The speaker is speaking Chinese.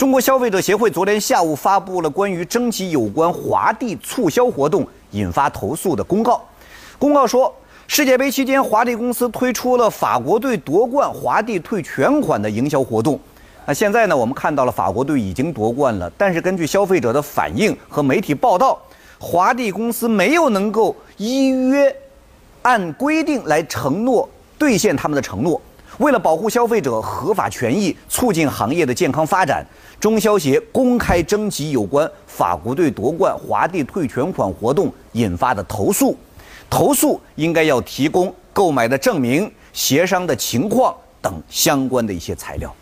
中国消费者协会昨天下午发布了关于征集有关华帝促销活动引发投诉的公告。公告说，世界杯期间，华帝公司推出了法国队夺冠，华帝退全款的营销活动。那现在呢，我们看到了法国队已经夺冠了，但是根据消费者的反应和媒体报道，华帝公司没有能够依约按规定来承诺兑现他们的承诺。为了保护消费者合法权益，促进行业的健康发展，中消协公开征集有关法国队夺冠、华帝退全款活动引发的投诉。投诉应该要提供购买的证明、协商的情况等相关的一些材料。